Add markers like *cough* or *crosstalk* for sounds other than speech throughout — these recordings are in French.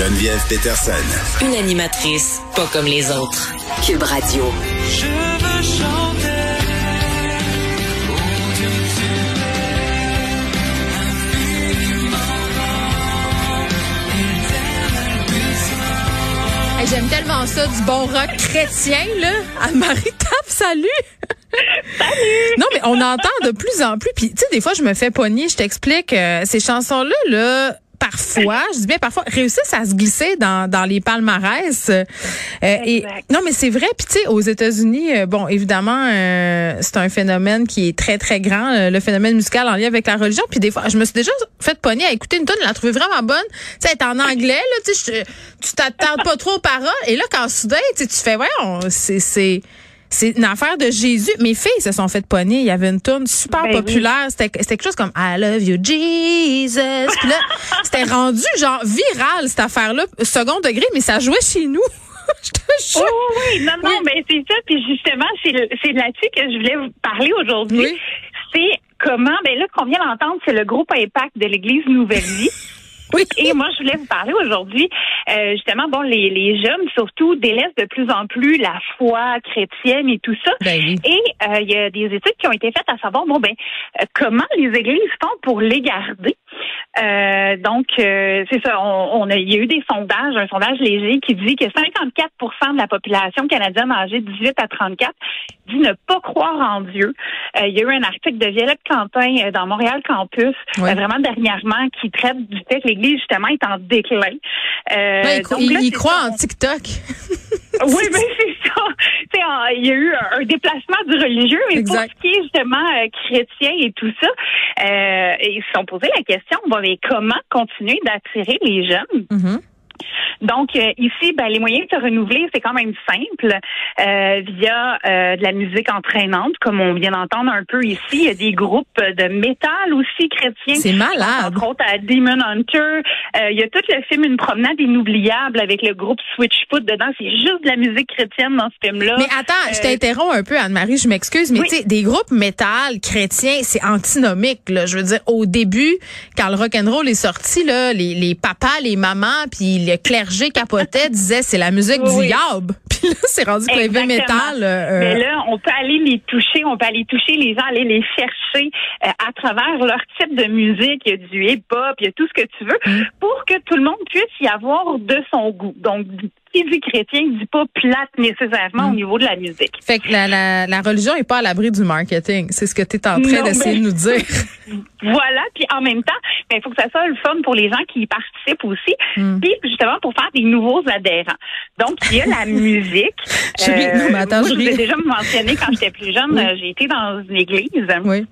Geneviève Peterson. Une animatrice pas comme les autres. Cube Radio. Je veux chanter. Hey, J'aime tellement ça, du bon rock chrétien, là. Anne-Marie Tape, salut! Non, mais on entend de plus en plus. Puis, tu sais, des fois, je me fais pogner. Je t'explique. euh, ces chansons-là, là, parfois, je dis bien parfois, réussissent à se glisser dans, dans les palmarès. Euh, et, non, mais c'est vrai. Puis, tu sais, aux États-Unis, euh, bon, évidemment, euh, c'est un phénomène qui est très, très grand, euh, le phénomène musical en lien avec la religion. Puis, des fois, je me suis déjà fait pogner à écouter une tonne, la trouver vraiment bonne. Tu sais, en anglais, là, tu tu t'attardes pas trop aux paroles. Et là, quand soudain, tu fais, ouais, c'est, c'est, une affaire de Jésus. Mes filles se sont fait pogner. Il y avait une tune super Ben oui. populaire. C'était, c'était quelque chose comme I love you, Jesus. Puis là, *laughs* c'était rendu genre viral, cette affaire-là, second degré, mais ça jouait chez nous. *laughs* Je te Oh jure. oui, non, non, mais c'est ça. Puis justement, c'est c'est là-dessus que je voulais vous parler aujourd'hui. Oui. C'est comment, ben là, qu'on vient d'entendre, c'est le groupe Impact de l'Église Nouvelle Vie. *laughs* Oui. Et moi, je voulais vous parler aujourd'hui, euh, justement, bon, les, les jeunes, surtout, délaissent de plus en plus la foi chrétienne et tout ça. Ben oui. Et euh, il y a des études qui ont été faites à savoir, bon, ben, euh, comment les églises font pour les garder. Euh, donc, euh, c'est ça, on, on a, il y a eu des sondages, un sondage léger qui dit que 54% de la population canadienne âgée de 18 à 34 dit ne pas croire en Dieu. Euh, il y a eu un article de Violette Quentin euh, dans Montréal Campus, euh, vraiment dernièrement, qui traite du fait que l'Église, justement, est en déclin. Euh, Ben, il, cro- donc il- là, il c'est croit en TikTok. *laughs* oui, ben c'est ça. En- il y a eu un, un déplacement du religieux, mais Exact. pour ce qui est justement euh, chrétien et tout ça, euh, ils se sont posé la question, bon, mais comment continuer d'attirer les jeunes? Mhm. Donc euh, ici, ben, les moyens de se renouveler, c'est quand même simple euh, via euh, de la musique entraînante, comme on vient d'entendre un peu ici. Il y a des groupes de métal aussi chrétiens. C'est malade. Entre autres à Demon Hunter. Euh, il y a tout le film Une promenade inoubliable avec le groupe Switchfoot dedans. C'est juste de la musique chrétienne dans ce film-là. Mais attends, je Euh, t'interromps un peu, Anne-Marie, je m'excuse, mais Oui. tu sais, des groupes métal chrétiens, c'est antinomique. Là. Je veux dire, au début, quand le rock'n'roll est sorti, là, les, les papas, les mamans, puis le clergé capotait, disaient c'est la musique Oui, du *laughs* diable. Puis là, c'est rendu que heavy metal. euh, Mais là, on peut aller les toucher, on peut aller toucher les gens, aller les chercher euh, à travers leur type de musique. Il y a du hip-hop, il y a tout ce que tu veux, Mm. pour que tout le monde puisse y avoir de son goût. Donc, qui dit chrétien dit pas plate nécessairement Mm. au niveau de la musique. fait que la, la, la religion est pas à l'abri du marketing. C'est ce que tu es en train d'essayer de nous dire. *laughs* Voilà, puis en même temps, ben, il faut que ça soit le fun pour les gens qui y participent aussi, Mm. puis justement pour faire des nouveaux adhérents. Donc, il y a la *laughs* musique. Je ris. Non, mais attends, moi, je je vous ai ris. déjà mentionné quand j'étais plus jeune, Oui. euh, j'ai été dans une église. Oui.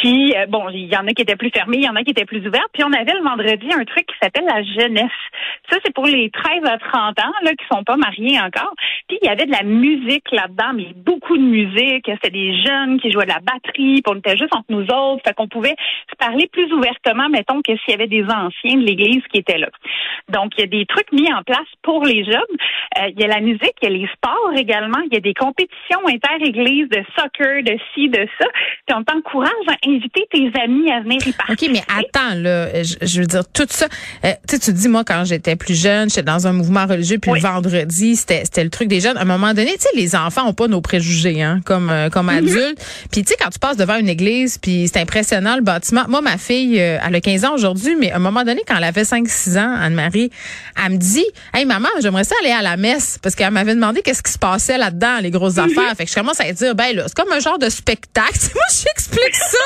Puis, euh, bon, il y en a qui étaient plus fermés, il y en a qui étaient plus ouverts. Puis, on avait le vendredi un truc qui s'appelle la jeunesse. Ça, c'est pour les 13 à 30 ans, là, qui sont pas mariés encore. Puis, il y avait de la musique là-dedans, mais beaucoup de musique. C'était des jeunes qui jouaient de la batterie, puis on était juste entre nous autres. Fait qu'on pouvait se parler plus ouvertement, mettons, que s'il y avait des anciens de l'Église qui étaient là. Donc, il y a des trucs mis en place pour les jeunes. Euh, il y a la musique, il y a les sports également. Il y a des compétitions inter-églises de soccer, de ci, de ça. Puis, on t'encourage à inviter tes amis à venir y participer. OK, mais attends, là, je, je veux dire, tout ça, euh, tu sais, tu dis, moi, quand j'étais plus jeune, j'étais dans un mouvement religieux, puis Oui. le vendredi, c'était c'était le truc des jeunes. À un moment donné, tu sais, les enfants ont pas nos préjugés, hein, comme, euh, comme adultes. Puis, tu sais, quand tu passes devant une église, puis c'est impressionnant, le bâtiment. Moi, ma fille, euh, elle a 15 ans aujourd'hui, mais à un moment donné, quand elle avait 5-6 ans, Anne-Marie, elle me dit, hey, maman, j'aimerais ça aller à la messe, parce qu'elle m'avait demandé qu'est-ce qui se passait là-dedans, les grosses affaires. Fait que je commence à dire, ben là, c'est comme un genre de spectacle. *laughs* moi, ça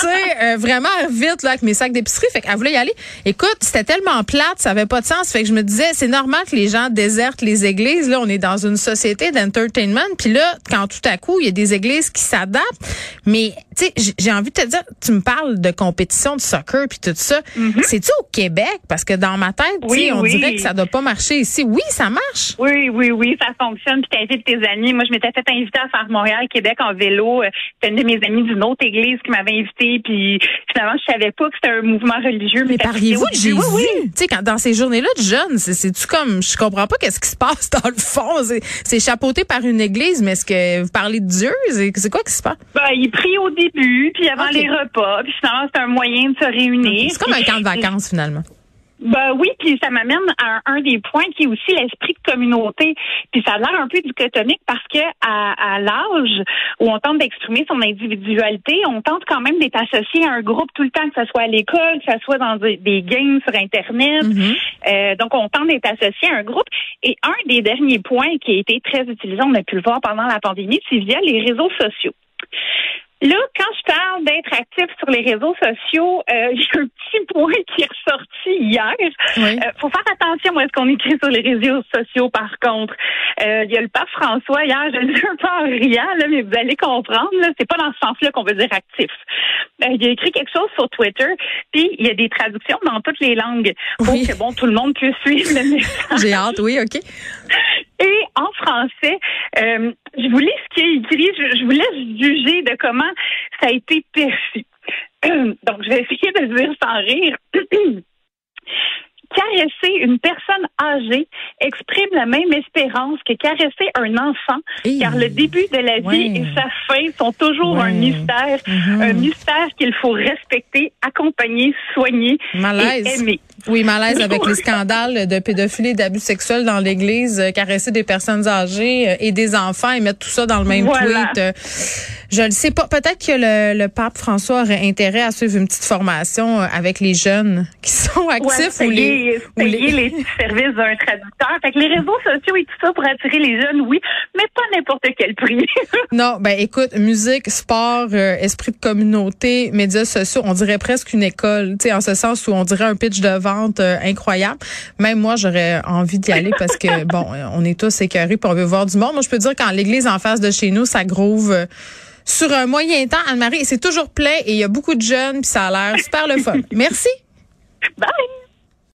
tu sais, euh, vraiment vite là, avec mes sacs d'épicerie. Fait qu'elle voulait y aller. Écoute, c'était tellement plate, ça avait pas de sens. Fait que je me disais, c'est normal que les gens désertent les églises. Là, on est dans une société d'entertainment. Puis là, quand tout à coup, il y a des églises qui s'adaptent. Mais, tu sais, j'ai envie de te dire, tu me parles de compétition de soccer puis tout ça. C'est-tu au Québec? Parce que dans ma tête, Oui, on oui. dirait que ça doit pas marcher ici. Oui, ça marche. Oui, oui, oui, ça fonctionne. Puis t'invites tes amis. Moi, je m'étais fait inviter à faire Montréal, Québec en vélo. Euh, C'était une de mes amies d'une autre église qui m'avait invité. Puis finalement, je savais pas que c'était un mouvement religieux. Mais Puis parliez-vous de Jésus? Oui, oui. Tu sais, quand, dans ces journées-là de jeunes, c'est- c'est-tu comme, je comprends pas qu'est-ce qui se passe *laughs* dans le fond. C'est- chapeauté par une église, mais est-ce que vous parlez de Dieu? C'est c'est quoi qui se passe? Ben, il prie au début, puis avant les repas. Puis finalement, c'est un moyen de se réunir. C'est comme un camp de vacances, finalement. Ben oui, puis ça m'amène à un, des points qui est aussi l'esprit de communauté. Puis ça a l'air un peu dichotomique parce que à, l'âge où on tente d'exprimer son individualité, on tente quand même d'être associé à un groupe tout le temps, que ce soit à l'école, que ce soit dans des, games sur Internet. Mm-hmm. Euh, donc on tente d'être associé à un groupe. Et un des derniers points qui a été très utilisé, on a pu le voir pendant la pandémie, c'est via les réseaux sociaux. Là, quand je parle d'être actif sur les réseaux sociaux, euh, *laughs* a un petit point qui est ressorti hier. Il euh, faut faire attention à ce qu'on écrit sur les réseaux sociaux, par contre. Euh, il y a le pape François hier, je le dis un peu en riant, là, mais vous allez comprendre, là, c'est pas dans ce sens-là qu'on veut dire actif. il a écrit quelque chose sur Twitter, puis il y a des traductions dans toutes les langues pour que bon tout le monde puisse suivre le message. J'ai hâte, oui, ok. Et en français, euh, je vous lis ce qui est écrit. Je, je, vous laisse juger de comment ça a été perçu. *clears throat* Donc, je vais essayer de le dire sans rire. *clears throat* caresser une personne âgée exprime la même espérance que caresser un enfant, car le début de la vie et sa fin sont toujours un mystère, mm-hmm. un mystère qu'il faut respecter, accompagner, soigner et aimer. Oui, malaise avec les scandales de pédophilie et d'abus sexuels dans l'Église, euh, caresser des personnes âgées euh, et des enfants et mettre tout ça dans le même tweet. Euh, je ne sais pas. Peut-être que le, le, pape François aurait intérêt à suivre une petite formation avec les jeunes qui sont actifs ou les, payer les... services d'un traducteur. Fait que les réseaux sociaux et tout ça pour attirer les jeunes, oui, mais pas n'importe quel prix. *laughs* non, ben écoute, musique, sport, esprit de communauté, médias sociaux, on dirait presque une école, tu sais, en ce sens où on dirait un pitch de euh, incroyable. Même moi, j'aurais envie d'y aller parce que, *laughs* bon, on est tous écœurés pour on veut voir du monde. Moi, je peux dire quand l'église en face de chez nous, ça grouve euh, sur un moyen temps, Anne-Marie, c'est toujours plein et il y a beaucoup de jeunes, puis ça a l'air super le fun. *laughs* Merci.